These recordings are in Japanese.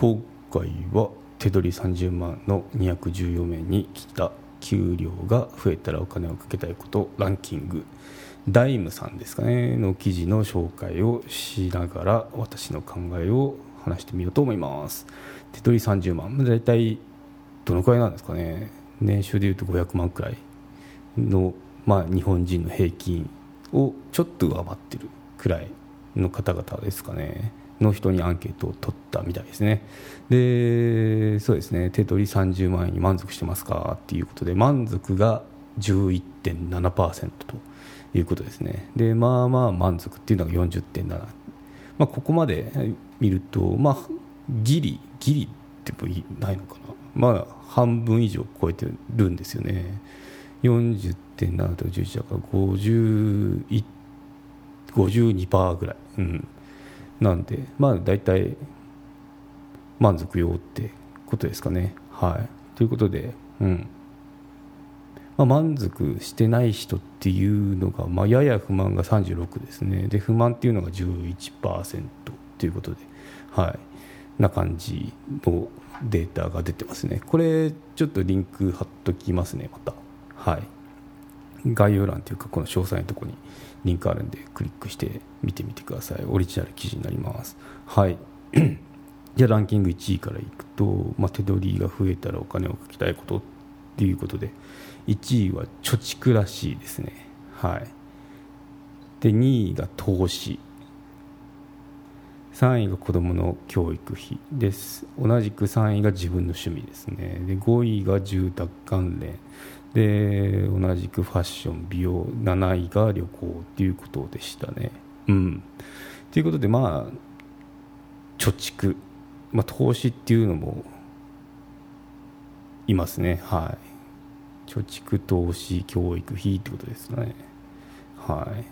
今回は手取り30万の214名に来た給料が増えたらお金をかけたいことランキング。ダイムさんですかね。の記事の紹介をしながら私の考えを話してみようと思います。手取り30万大体どのくらいなんですかね。年収でいうと500万くらいの、まあ、日本人の平均をちょっと上回ってるくらいの方々ですかね。の人にアンケートを取ってたみたいですね。でそうですね。手取り30万円に満足してますか？っていうことで満足が11.7%ということですね。でまあまあ満足っていうのが40.7、まあ、ここまで見るとまあギリギリってもないのかな。まあ半分以上超えてるんですよね。40.7と11だから50 52%ぐらい、うん、なんでまあ大体満足よってことですかね。はい。ということでうん。まあ、満足してない人っていうのが、まあ、やや不満が36ですね。で不満っていうのが11%ということではい。な感じのデータが出てますね。これちょっとリンク貼っときますねまた。はい。概要欄というかこの詳細のところにリンクあるんでクリックして見てみてください。オリジナル記事になります。はい。じゃあランキング1位からいくと、まあ、手取りが増えたらお金をかけたいことっていうことで1位は貯蓄らしいですね。はい。で2位が投資。3位が子どもの教育費。です。同じく3位が自分の趣味ですね。で5位が住宅関連。で同じくファッション美容。7位が旅行ということでしたね。うん。ということでまあ貯蓄、まあ、投資っていうのもいますね。はい。貯蓄投資教育費ってことですね。はい。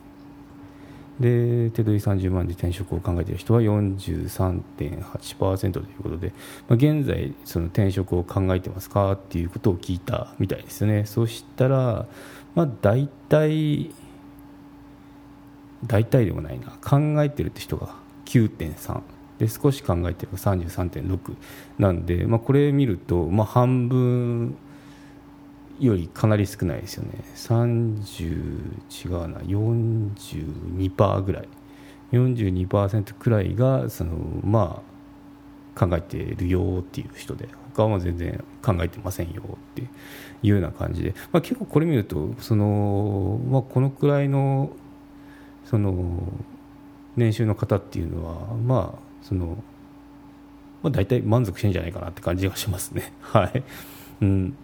で手取り30万で転職を考えている人は43.8%ということで、まあ、現在その転職を考えてますかっていうことを聞いたみたいですね。そしたら、まあ、大体大体でもないな。考えてるって人が9.3で少し考えてるが33.6なんで、まあ、これ見ると、まあ、半分よりかなり少ないですよね。30違うな。42%ぐらい。42%くらいがそのまあ考えてるよっていう人で他は全然考えてませんよっていうような感じで、まあ、結構これ見るとその、まあ、このくらいのその年収の方っていうのはまあその、まあ、大体満足してんじゃないかなって感じがしますね。はい、うん。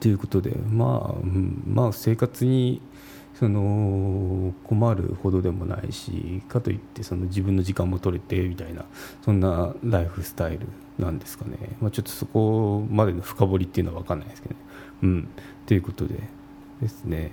ということで、まあ、うん。まあ、生活にその困るほどでもないしかといってその自分の時間も取れてみたいなそんなライフスタイルなんですかね、まあ、ちょっとそこまでの深掘りっていうのは分かんないですけどね。うん、ということでですね。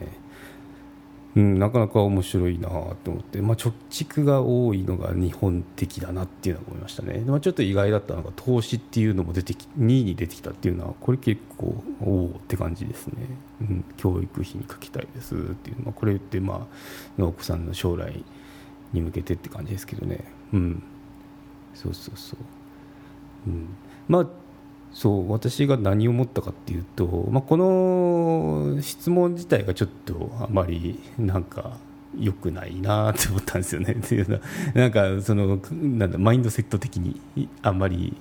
うん、なかなか面白いなと思って、まあ、貯蓄が多いのが日本的だなっていうのは思いましたね、まあ、ちょっと意外だったのが投資っていうのも出てき2位に出てきたっていうのはこれ結構おおって感じですね、うん、教育費にかけたいですっていう、まあ、これってまあお子さんの将来に向けてって感じですけどね。うん。そうそうそう、うん、まあそう私が何を思ったかっていうと、まあ、この質問自体がちょっとあまりなんか良くないなって思ったんですよね。というのはなんかそのなんだマインドセット的にあんまり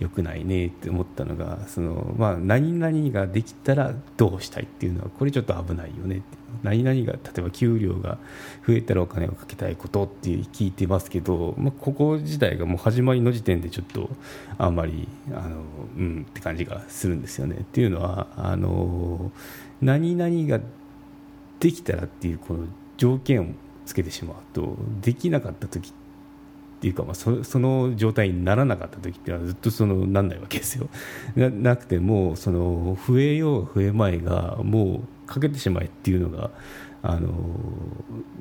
良くないねって思ったのがその、まあ、何々ができたらどうしたいっていうのはこれちょっと危ないよねって何々が例えば給料が増えたらお金をかけたいことって聞いてますけど、まあ、ここ自体がもう始まりの時点でちょっとあんまりあのうんって感じがするんですよね。っていうのはあの何々ができたらっていうこの条件をつけてしまうとできなかった時ってていうか、まあ、そその状態にならなかった時っていうのはずっとそのなんないわけですよ。ななくてもその増えよう増えまいがもうかけてしまえっていうのがあの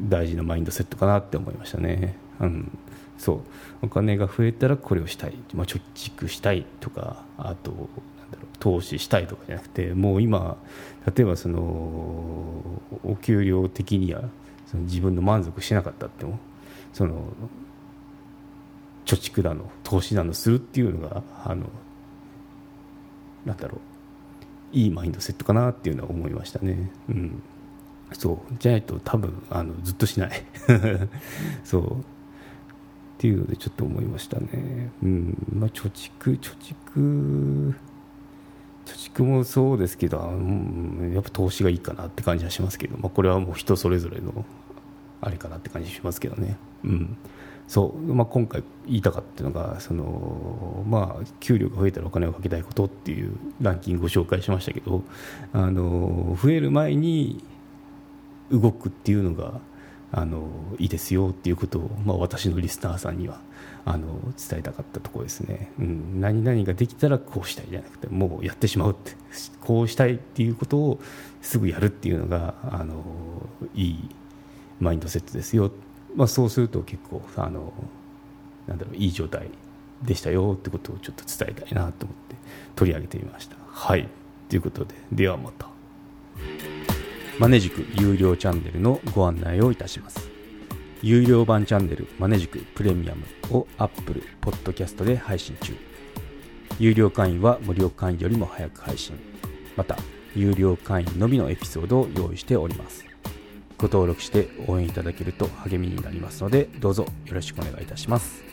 大事なマインドセットかなって思いましたね。うん、そうお金が増えたらこれをしたい、まあ、貯蓄したいとかあとなんだろう投資したいとかじゃなくてもう今例えばそのお給料的にはその自分の満足しなかったってもその貯蓄だの投資だのするっていうのがあのなんだろう。いいマインドセットかなっていうのは思いましたね。うん。そう。じゃないと多分あのずっとしない。そう。っていうのでちょっと思いましたね。うん。まあ貯蓄貯蓄貯蓄もそうですけど、うん、やっぱ投資がいいかなって感じはしますけど、まあ、これはもう人それぞれのあれかなって感じしますけどね。うん。そうまあ、今回言いたかったのがその、まあ、給料が増えたらお金をかけたいことっていうランキングを紹介しましたけどあの増える前に動くっていうのがあのいいですよっていうことを、まあ、私のリスナーさんにはあの伝えたかったところですね、うん、何々ができたらこうしたいじゃなくてもうやってしまうってこうしたいっていうことをすぐやるっていうのがあのいいマインドセットですよ、まあ、そうすると結構あのなんだろういい状態でしたよってことをちょっと伝えたいなと思って取り上げてみました。はいということでではまた。マネジク有料チャンネルのご案内をいたします。有料版チャンネルマネジクプレミアムを Apple Podcast で配信中。有料会員は無料会員よりも早く配信。また、有料会員のみのエピソードを用意しております。ご登録して応援いただけると励みになりますので、どうぞよろしくお願いいたします。